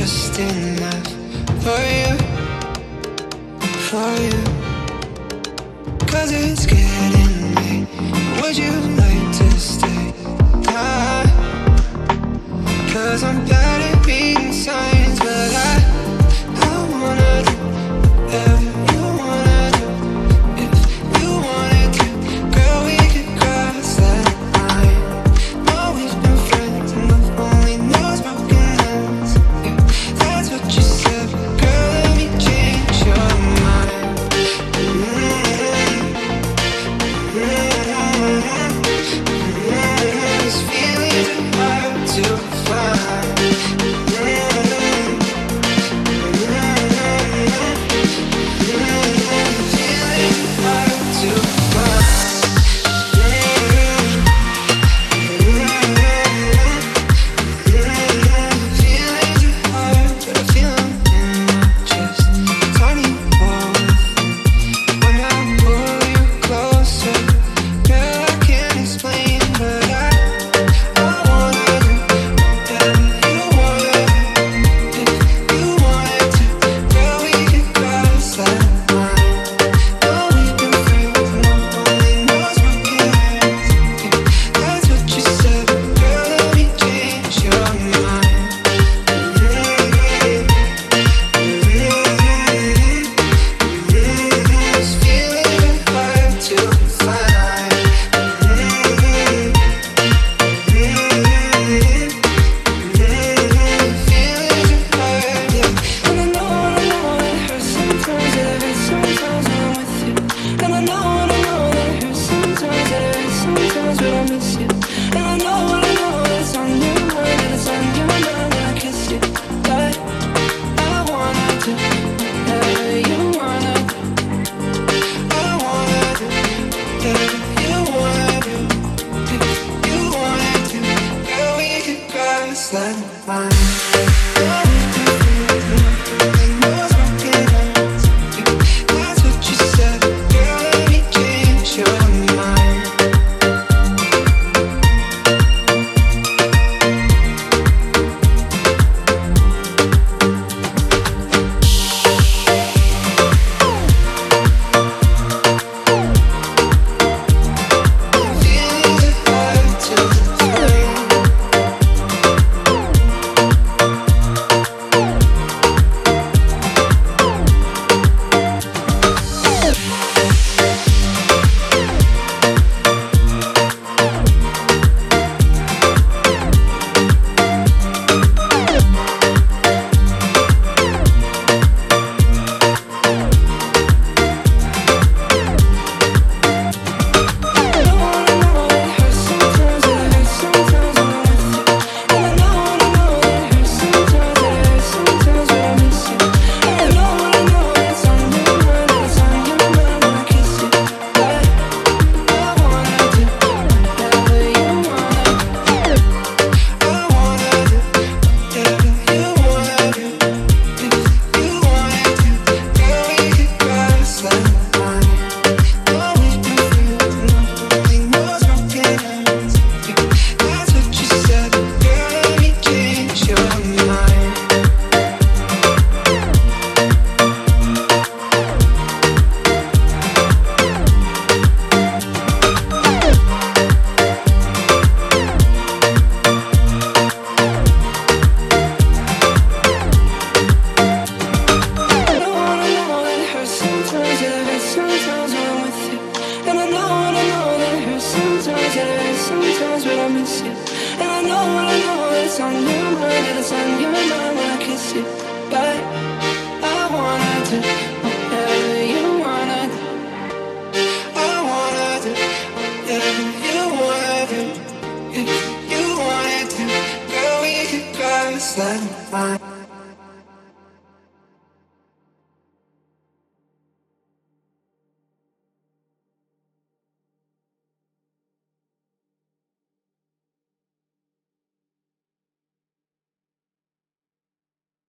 just enough for you, for you. Cause it's getting I know, I know It's on your mind, it's on your mind when I kiss you. But I wanna do whatever you wanna do. I wanna do whatever you wanna do. Wanted to, girl, we could.